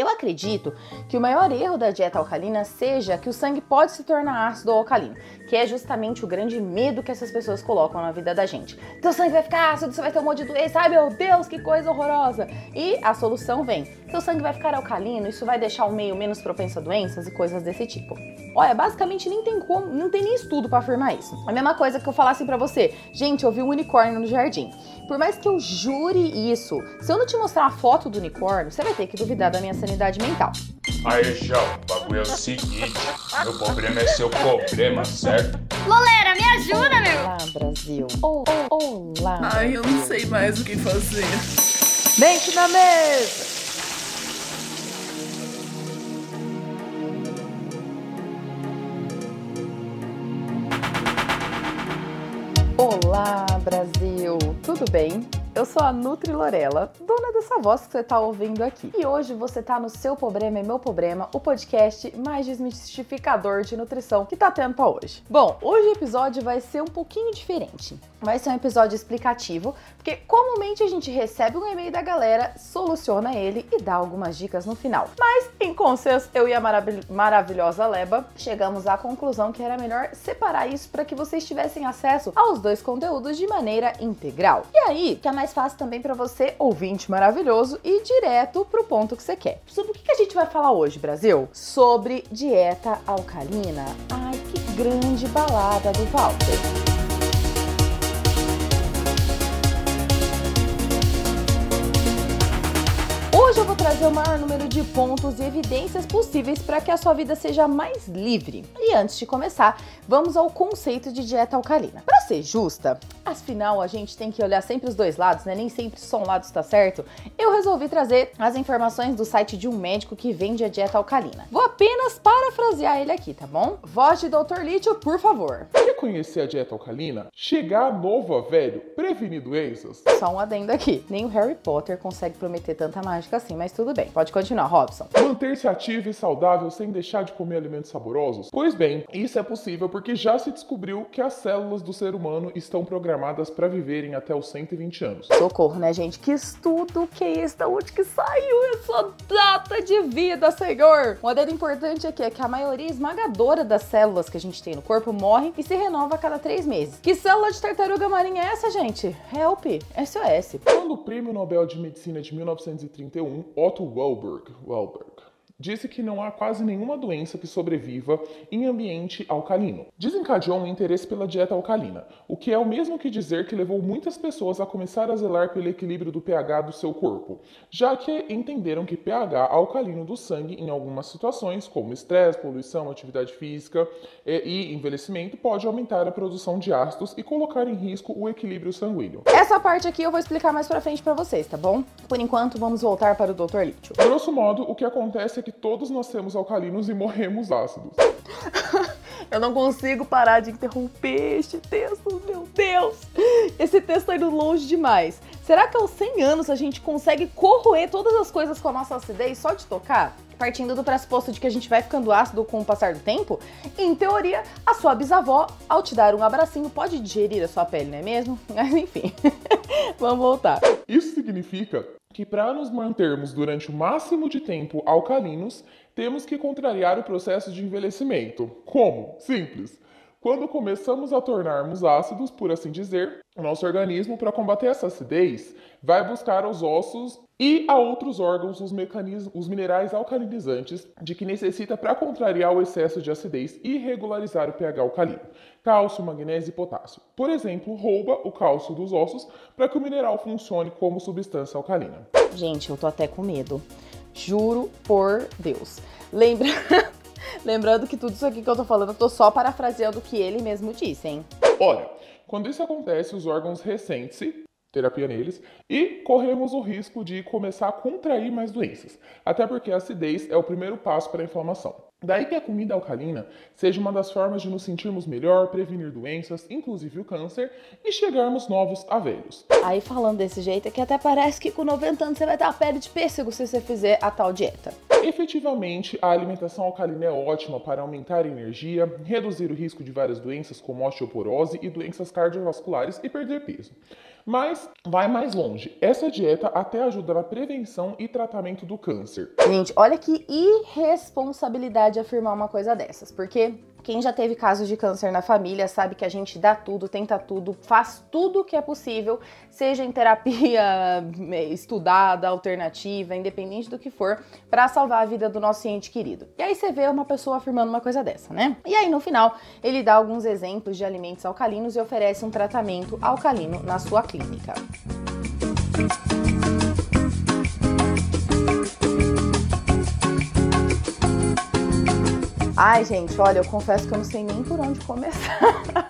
Eu acredito que o maior erro da dieta alcalina seja que o sangue pode se tornar ácido ou alcalino, que é justamente o grande medo que essas pessoas colocam na vida da gente. Teu sangue vai ficar ácido, você vai ter um monte de doença, ai meu Deus, que coisa horrorosa. E a solução vem: teu sangue vai ficar alcalino, isso vai deixar o meio menos propenso a doenças e coisas desse tipo. Olha, basicamente nem tem como, não tem nem estudo para afirmar isso. A mesma coisa que eu falasse para você, gente, eu vi um unicórnio no jardim. Por mais que eu jure isso, se eu não te mostrar a foto do unicórnio, você vai ter que duvidar da minha sanidade mental. Aí, João, o bagulho é o seguinte: meu problema é seu problema, certo? Loleira, me ajuda, meu! Olá, Brasil. Oh, oh, olá. Ai, eu não sei mais o que fazer. Mente na mesa! Olá, Brasil! Tudo bem? Eu sou a Nutri Lorela, dona dessa voz que você está ouvindo aqui. E hoje você está no Seu Problema é Meu Problema, o podcast mais desmistificador de nutrição que tá tendo hoje. Bom, hoje o episódio vai ser um pouquinho diferente. Vai ser um episódio explicativo, porque comumente a gente recebe um e-mail da galera, soluciona ele e dá algumas dicas no final. Mas, em consenso, eu e a marav maravilhosa Leba chegamos à conclusão que era melhor separar isso para que vocês tivessem acesso aos dois conteúdos de maneira integral. E aí, que a mais fácil também para você, ouvinte maravilhoso, e direto pro ponto que você quer. Sobre o que a gente vai falar hoje, Brasil? Sobre dieta alcalina. Ai, que grande balada do Walter. Trazer o maior número de pontos e evidências possíveis para que a sua vida seja mais livre. E antes de começar, vamos ao conceito de dieta alcalina. Para ser justa, afinal a gente tem que olhar sempre os dois lados, né? Nem sempre só um lado está certo. Eu resolvi trazer as informações do site de um médico que vende a dieta alcalina. Vou apenas parafrasear ele aqui, tá bom? Voz de Dr. Lítio, por favor. Quer conhecer a dieta alcalina? Chegar novo a velho, prevenir doenças? Só um adendo aqui. Nem o Harry Potter consegue prometer tanta mágica assim, mas tudo bem. Pode continuar, Robson. Manter-se ativo e saudável sem deixar de comer alimentos saborosos? Pois bem, isso é possível porque já se descobriu que as células do ser humano estão programadas para viverem até os 120 anos. Socorro, né, gente? Que estudo que é esse? Da onde que saiu essa data de vida, Senhor? Um adendo importante aqui é que a maioria esmagadora das células que a gente tem no corpo morre e se renova a cada três meses. Que célula de tartaruga marinha é essa, gente? Help! SOS. Quando o Prêmio Nobel de Medicina de 1931 Walter Welberg, Welberg disse que não há quase nenhuma doença que sobreviva em ambiente alcalino. Desencadeou um interesse pela dieta alcalina, o que é o mesmo que dizer que levou muitas pessoas a começar a zelar pelo equilíbrio do pH do seu corpo, já que entenderam que pH alcalino do sangue em algumas situações, como estresse, poluição, atividade física e envelhecimento, pode aumentar a produção de ácidos e colocar em risco o equilíbrio sanguíneo. Essa parte aqui eu vou explicar mais pra frente para vocês, tá bom? Por enquanto, vamos voltar para o Dr. Lítio. Grosso modo, o que acontece é que que todos nascemos alcalinos e morremos ácidos. Eu não consigo parar de interromper este texto, meu Deus! Esse texto tá indo longe demais. Será que aos 100 anos a gente consegue corroer todas as coisas com a nossa acidez só de tocar? Partindo do pressuposto de que a gente vai ficando ácido com o passar do tempo, em teoria, a sua bisavó, ao te dar um abracinho, pode digerir a sua pele, não é mesmo? Mas enfim, vamos voltar. Isso significa que para nos mantermos durante o máximo de tempo alcalinos, temos que contrariar o processo de envelhecimento. Como? Simples. Quando começamos a tornarmos ácidos, por assim dizer, o nosso organismo, para combater essa acidez, vai buscar aos ossos e a outros órgãos os, os minerais alcalinizantes de que necessita para contrariar o excesso de acidez e regularizar o pH alcalino. Cálcio, magnésio e potássio. Por exemplo, rouba o cálcio dos ossos para que o mineral funcione como substância alcalina. Gente, eu tô até com medo. Juro por Deus. Lembra... Lembrando que tudo isso aqui que eu tô falando, eu tô só parafraseando o que ele mesmo disse, hein? Ora, quando isso acontece, os órgãos ressentem-se terapia neles e corremos o risco de começar a contrair mais doenças, até porque a acidez é o primeiro passo para a inflamação. Daí que a comida alcalina seja uma das formas de nos sentirmos melhor, prevenir doenças, inclusive o câncer, e chegarmos novos a velhos. Aí falando desse jeito é que até parece que com 90 anos você vai ter a pele de pêssego se você fizer a tal dieta. Efetivamente, a alimentação alcalina é ótima para aumentar a energia, reduzir o risco de várias doenças como osteoporose e doenças cardiovasculares e perder peso. Mas vai mais longe. Essa dieta até ajuda na prevenção e tratamento do câncer. Gente, olha que irresponsabilidade afirmar uma coisa dessas, porque quem já teve casos de câncer na família sabe que a gente dá tudo, tenta tudo, faz tudo que é possível, seja em terapia estudada, alternativa, independente do que for, para salvar a vida do nosso ente querido. E aí você vê uma pessoa afirmando uma coisa dessa, né? E aí no final ele dá alguns exemplos de alimentos alcalinos e oferece um tratamento alcalino na sua clínica. Ai, gente, olha, eu confesso que eu não sei nem por onde começar.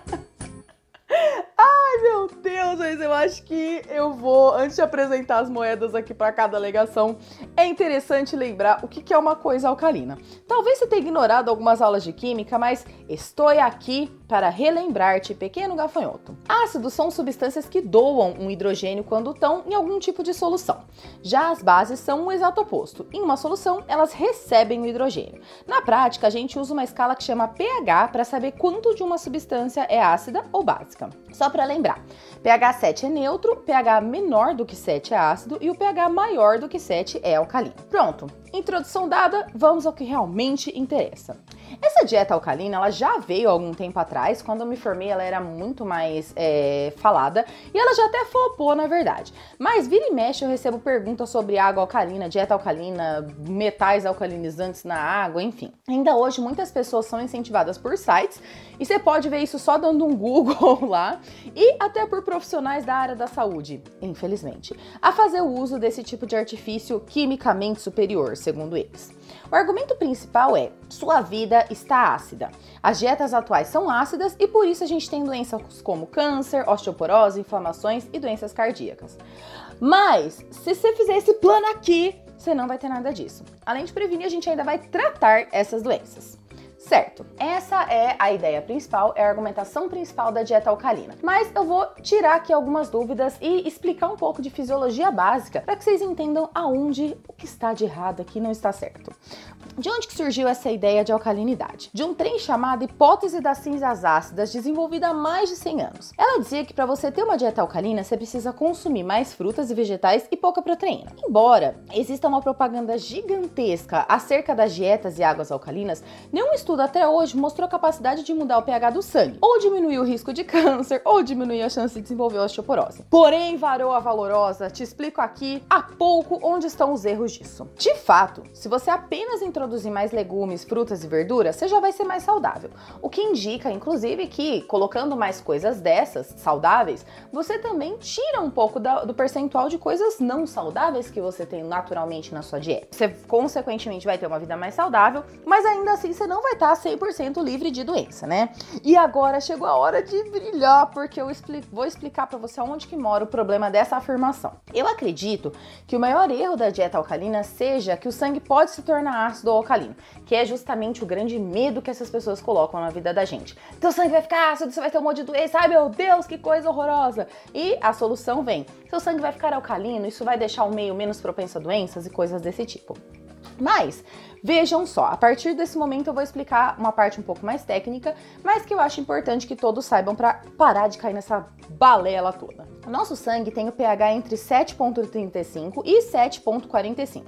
acho que eu vou, antes de apresentar as moedas aqui para cada alegação, é interessante lembrar o que é uma coisa alcalina. Talvez você tenha ignorado algumas aulas de química, mas estou aqui para relembrar-te, pequeno gafanhoto. Ácidos são substâncias que doam um hidrogênio quando estão em algum tipo de solução. Já as bases são o exato oposto. Em uma solução, elas recebem o hidrogênio. Na prática, a gente usa uma escala que chama pH para saber quanto de uma substância é ácida ou básica. Só para lembrar, pH 7 é neutro, pH menor do que 7 é ácido e o pH maior do que 7 é alcalino. Pronto, introdução dada, vamos ao que realmente interessa. Essa dieta alcalina, ela já veio há algum tempo atrás, quando eu me formei ela era muito mais é, falada, e ela já até flopou, na verdade. Mas vira e mexe eu recebo perguntas sobre água alcalina, dieta alcalina, metais alcalinizantes na água, enfim. Ainda hoje muitas pessoas são incentivadas por sites, e você pode ver isso só dando um Google lá, e até por profissionais da área da saúde, infelizmente, a fazer o uso desse tipo de artifício quimicamente superior, segundo eles. O argumento principal é: sua vida está ácida. As dietas atuais são ácidas e por isso a gente tem doenças como câncer, osteoporose, inflamações e doenças cardíacas. Mas, se você fizer esse plano aqui, você não vai ter nada disso. Além de prevenir, a gente ainda vai tratar essas doenças. Certo, essa é a ideia principal, é a argumentação principal da dieta alcalina. Mas eu vou tirar aqui algumas dúvidas e explicar um pouco de fisiologia básica para que vocês entendam aonde o que está de errado aqui não está certo. De onde que surgiu essa ideia de alcalinidade? De um trem chamado Hipótese das Cinzas Ácidas, desenvolvida há mais de 100 anos. Ela dizia que para você ter uma dieta alcalina, você precisa consumir mais frutas e vegetais e pouca proteína. Embora exista uma propaganda gigantesca acerca das dietas e águas alcalinas, nenhum estudo até hoje mostrou capacidade de mudar o pH do sangue, ou diminuir o risco de câncer, ou diminuir a chance de desenvolver osteoporose. Porém, varoa valorosa, te explico aqui a pouco onde estão os erros disso. De fato, se você apenas introduzir introduzir mais legumes, frutas e verduras, você já vai ser mais saudável. O que indica, inclusive, que colocando mais coisas dessas saudáveis, você também tira um pouco da, do percentual de coisas não saudáveis que você tem naturalmente na sua dieta. Você, consequentemente, vai ter uma vida mais saudável, mas ainda assim você não vai estar 100% livre de doença, né? E agora chegou a hora de brilhar, porque eu vou explicar para você onde que mora o problema dessa afirmação. Eu acredito que o maior erro da dieta alcalina seja que o sangue pode se tornar ácido ácido ou alcalino, que é justamente o grande medo que essas pessoas colocam na vida da gente. Teu sangue vai ficar ácido, você vai ter um monte de doença, ai meu Deus, que coisa horrorosa! E a solução vem: seu sangue vai ficar alcalino, isso vai deixar o meio menos propenso a doenças e coisas desse tipo. Mas vejam só, a partir desse momento eu vou explicar uma parte um pouco mais técnica, mas que eu acho importante que todos saibam para parar de cair nessa balela toda. O nosso sangue tem o pH entre 7.35 e 7.45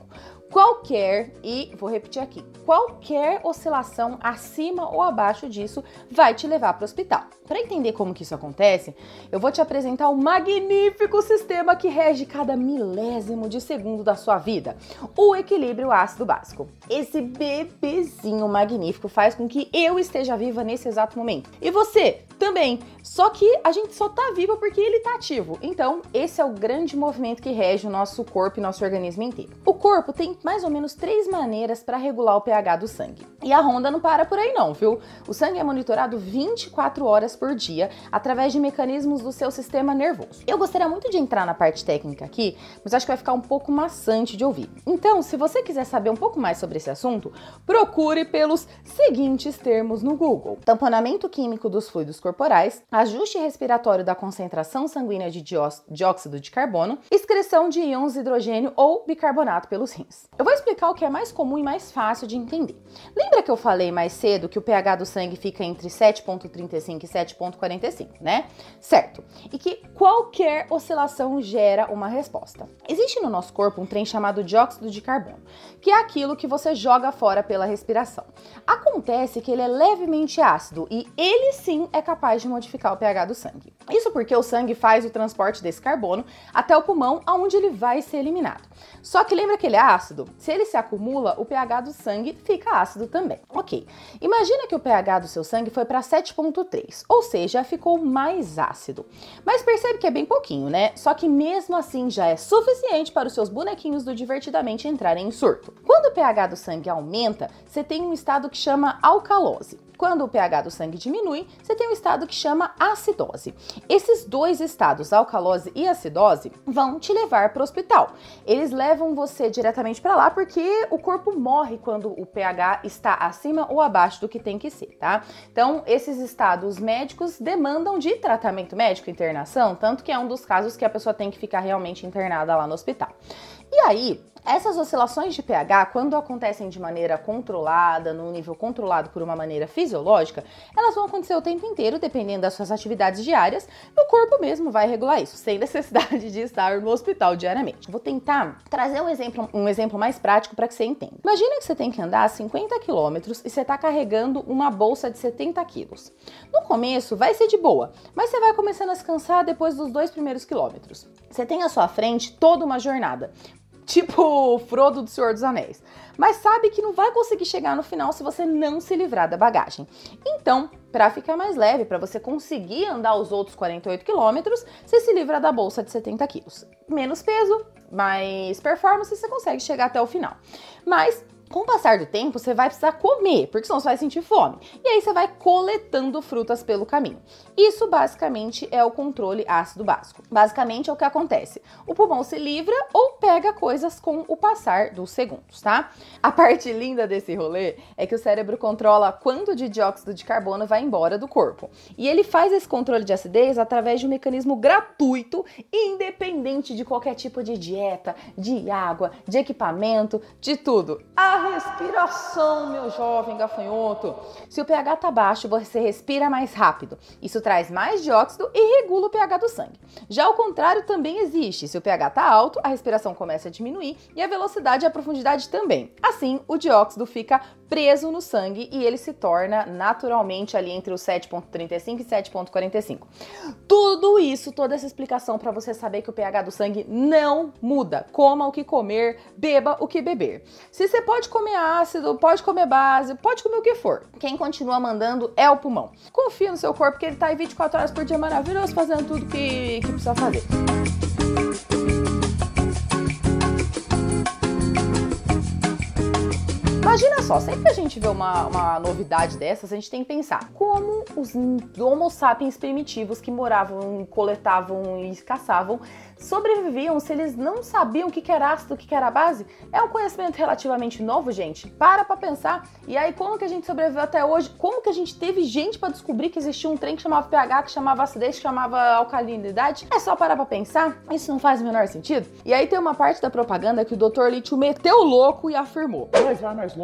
qualquer, e vou repetir aqui, qualquer oscilação acima ou abaixo disso vai te levar para o hospital. Para entender como que isso acontece, eu vou te apresentar o um magnífico sistema que rege cada milésimo de segundo da sua vida, o equilíbrio ácido básico. Esse bebezinho magnífico faz com que eu esteja viva nesse exato momento. E você também. Só que a gente só tá viva porque ele tá ativo. Então, esse é o grande movimento que rege o nosso corpo e nosso organismo inteiro. O corpo tem mais ou menos três maneiras para regular o pH do sangue. E a ronda não para por aí não, viu? O sangue é monitorado 24 horas por dia através de mecanismos do seu sistema nervoso. Eu gostaria muito de entrar na parte técnica aqui, mas acho que vai ficar um pouco maçante de ouvir. Então, se você quiser saber um pouco mais sobre esse assunto, procure pelos seguintes termos no Google: tamponamento químico dos fluidos corporais corporais, ajuste respiratório da concentração sanguínea de dióxido de carbono, excreção de íons hidrogênio ou bicarbonato pelos rins. Eu vou explicar o que é mais comum e mais fácil de entender. Lembra que eu falei mais cedo que o pH do sangue fica entre 7,35 e 7,45, né? Certo. E que qualquer oscilação gera uma resposta. Existe no nosso corpo um trem chamado dióxido de carbono, que é aquilo que você joga fora pela respiração. Acontece que ele é levemente ácido e ele sim é capaz de modificar o pH do sangue. Isso porque o sangue faz o transporte desse carbono até o pulmão, aonde ele vai ser eliminado. Só que lembra que ele é ácido? Se ele se acumula, o pH do sangue fica ácido também. Ok. Imagina que o pH do seu sangue foi para 7,3, ou seja, ficou mais ácido. Mas percebe que é bem pouquinho, né? Só que mesmo assim já é suficiente para os seus bonequinhos do Divertidamente entrarem em surto. Quando o pH do sangue aumenta, você tem um estado que chama alcalose. Quando o pH do sangue diminui, você tem um estado que chama acidose. Esses dois estados, alcalose e acidose, vão te levar para o hospital. Eles levam você diretamente para lá porque o corpo morre quando o pH está acima ou abaixo do que tem que ser, tá? Então, esses estados médicos demandam de tratamento médico, internação, tanto que é um dos casos que a pessoa tem que ficar realmente internada lá no hospital. E aí, essas oscilações de pH, quando acontecem de maneira controlada, num nível controlado por uma maneira fisiológica, elas vão acontecer o tempo inteiro, dependendo das suas atividades diárias, e o corpo mesmo vai regular isso, sem necessidade de estar no hospital diariamente. Vou tentar trazer um exemplo, um exemplo mais prático para que você entenda. Imagina que você tem que andar 50 quilômetros e você está carregando uma bolsa de 70 quilos. No começo vai ser de boa, mas você vai começando a se cansar depois dos dois primeiros quilômetros. Você tem à sua frente toda uma jornada tipo Frodo do Senhor dos Anéis. Mas sabe que não vai conseguir chegar no final se você não se livrar da bagagem. Então, para ficar mais leve, para você conseguir andar os outros 48 quilômetros, você se livra da bolsa de 70 quilos. Menos peso, mais performance, você consegue chegar até o final. Mas com o passar do tempo, você vai precisar comer, porque senão você vai sentir fome. E aí você vai coletando frutas pelo caminho. Isso basicamente é o controle ácido básico. Basicamente é o que acontece. O pulmão se livra ou pega coisas com o passar dos segundos, tá? A parte linda desse rolê é que o cérebro controla quanto de dióxido de carbono vai embora do corpo. E ele faz esse controle de acidez através de um mecanismo gratuito, independente de qualquer tipo de dieta, de água, de equipamento, de tudo. A respiração, meu jovem gafanhoto. Se o pH tá baixo, você respira mais rápido. Isso traz mais dióxido e regula o pH do sangue. Já o contrário também existe. Se o pH tá alto, a respiração começa a diminuir e a velocidade e a profundidade também. Assim, o dióxido fica preso no sangue e ele se torna naturalmente ali entre os 7.35 e 7.45. Tudo isso, toda essa explicação para você saber que o pH do sangue não muda. Coma o que comer, beba o que beber. Se você pode comer ácido, pode comer base, pode comer o que for. Quem continua mandando é o pulmão. Confia no seu corpo que ele tá aí 24 horas por dia maravilhoso fazendo tudo que, que precisa fazer. Imagina só, sempre que a gente vê uma, uma novidade dessas, a gente tem que pensar como os Homo sapiens primitivos que moravam, coletavam e caçavam sobreviviam se eles não sabiam o que era ácido, o que era base? É um conhecimento relativamente novo, gente. Para pra pensar. E aí, como que a gente sobreviveu até hoje? Como que a gente teve gente para descobrir que existia um trem que chamava pH, que chamava acidez, que chamava alcalinidade? É só parar pra pensar? Isso não faz o menor sentido? E aí tem uma parte da propaganda que o Dr. Lítio meteu louco e afirmou. Mas vai mais longe.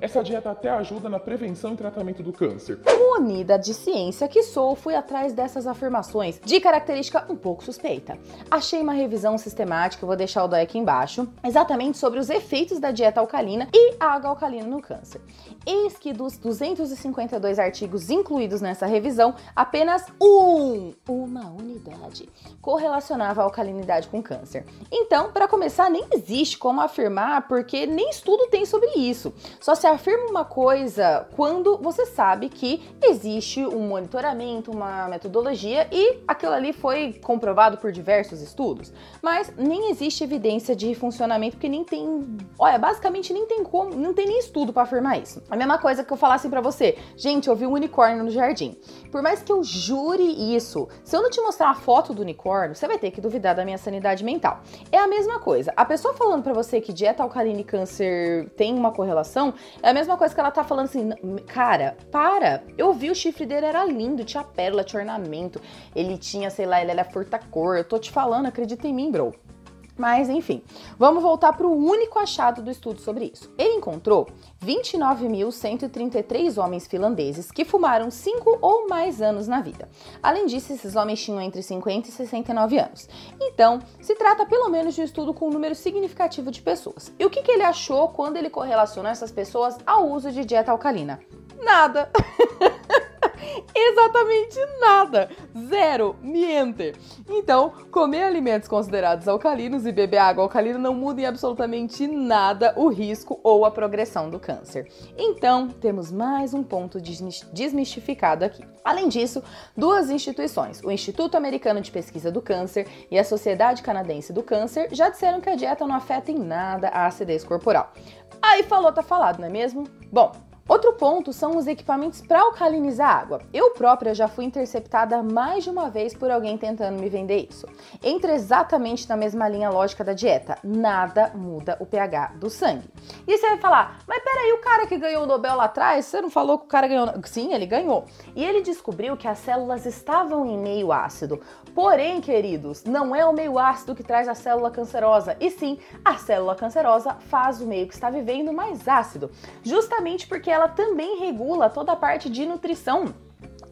Essa dieta até ajuda na prevenção e tratamento do câncer. Unida de ciência que sou, fui atrás dessas afirmações de característica um pouco suspeita. Achei uma revisão sistemática, vou deixar o dói aqui embaixo, exatamente sobre os efeitos da dieta alcalina e água alcalina no câncer. Eis que dos 252 artigos incluídos nessa revisão, apenas um, uma unidade, correlacionava a alcalinidade com câncer. Então, para começar, nem existe como afirmar, porque nem estudo tem sobre isso. Só se afirma uma coisa quando você sabe que existe um monitoramento, uma metodologia e aquilo ali foi comprovado por diversos estudos mas nem existe evidência de funcionamento porque nem tem, olha, basicamente nem tem como, não tem nem estudo para afirmar isso. A mesma coisa que eu falasse para você, gente, eu vi um unicórnio no jardim. Por mais que eu jure isso, se eu não te mostrar a foto do unicórnio, você vai ter que duvidar da minha sanidade mental. É a mesma coisa. A pessoa falando para você que dieta alcalina e câncer tem uma correlação é a mesma coisa que ela tá falando assim, cara, para. Eu vi o chifre dele era lindo, tinha pérola, tinha ornamento, ele tinha, sei lá, ele era furta-cor. Eu tô te falando, acredita em mim, bro. Mas enfim, vamos voltar para o único achado do estudo sobre isso. Ele encontrou 29.133 homens finlandeses que fumaram 5 ou mais anos na vida. Além disso, esses homens tinham entre 50 e 69 anos. Então, se trata pelo menos de um estudo com um número significativo de pessoas. E o que, que ele achou quando ele correlacionou essas pessoas ao uso de dieta alcalina? Nada! Exatamente nada. Zero. Niente. Então, comer alimentos considerados alcalinos e beber água alcalina não muda em absolutamente nada o risco ou a progressão do câncer. Então, temos mais um ponto desmistificado aqui. Além disso, duas instituições, o Instituto Americano de Pesquisa do Câncer e a Sociedade Canadense do Câncer, já disseram que a dieta não afeta em nada a acidez corporal. Aí falou, tá falado, não é mesmo? Bom, Outro ponto são os equipamentos para alcalinizar água. Eu própria já fui interceptada mais de uma vez por alguém tentando me vender isso. Entra exatamente na mesma linha lógica da dieta. Nada muda o pH do sangue. E você vai falar, mas peraí, o cara que ganhou o Nobel lá atrás, você não falou que o cara ganhou? Sim, ele ganhou. E ele descobriu que as células estavam em meio ácido. Porém, queridos, não é o meio ácido que traz a célula cancerosa, e sim a célula cancerosa faz o meio que está vivendo mais ácido, justamente porque ela também regula toda a parte de nutrição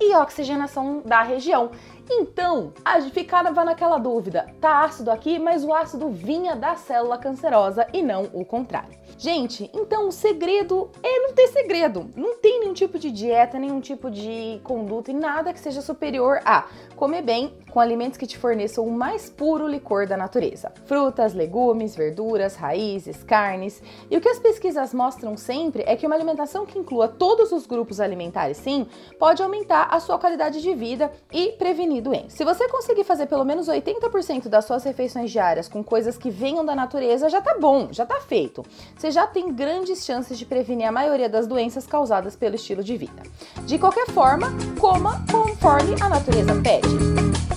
e oxigenação da região. Então, ficava naquela dúvida: tá ácido aqui, mas o ácido vinha da célula cancerosa e não o contrário. Gente, então o segredo é não ter segredo. Não tem nenhum tipo de dieta, nenhum tipo de conduta e nada que seja superior a comer bem com alimentos que te forneçam o mais puro licor da natureza. Frutas, legumes, verduras, raízes, carnes. E o que as pesquisas mostram sempre é que uma alimentação que inclua todos os grupos alimentares, sim, pode aumentar a sua qualidade de vida e prevenir doenças. Se você conseguir fazer pelo menos 80% das suas refeições diárias com coisas que venham da natureza, já tá bom, já tá feito. Você já tem grandes chances de prevenir a maioria das doenças causadas pelo estilo de vida. De qualquer forma, coma conforme a natureza pede.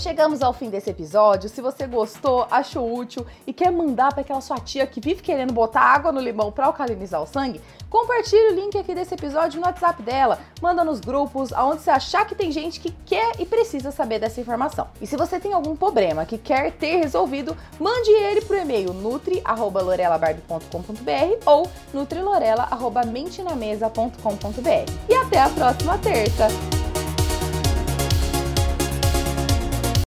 Chegamos ao fim desse episódio. Se você gostou, achou útil e quer mandar para aquela sua tia que vive querendo botar água no limão para alcalinizar o sangue, compartilhe o link aqui desse episódio no WhatsApp dela, manda nos grupos, aonde você achar que tem gente que quer e precisa saber dessa informação. E se você tem algum problema que quer ter resolvido, mande ele pro e-mail nutri@lorelabarbie.com.br ou nutrilorela@mentenamesa.com.br. E até a próxima terça.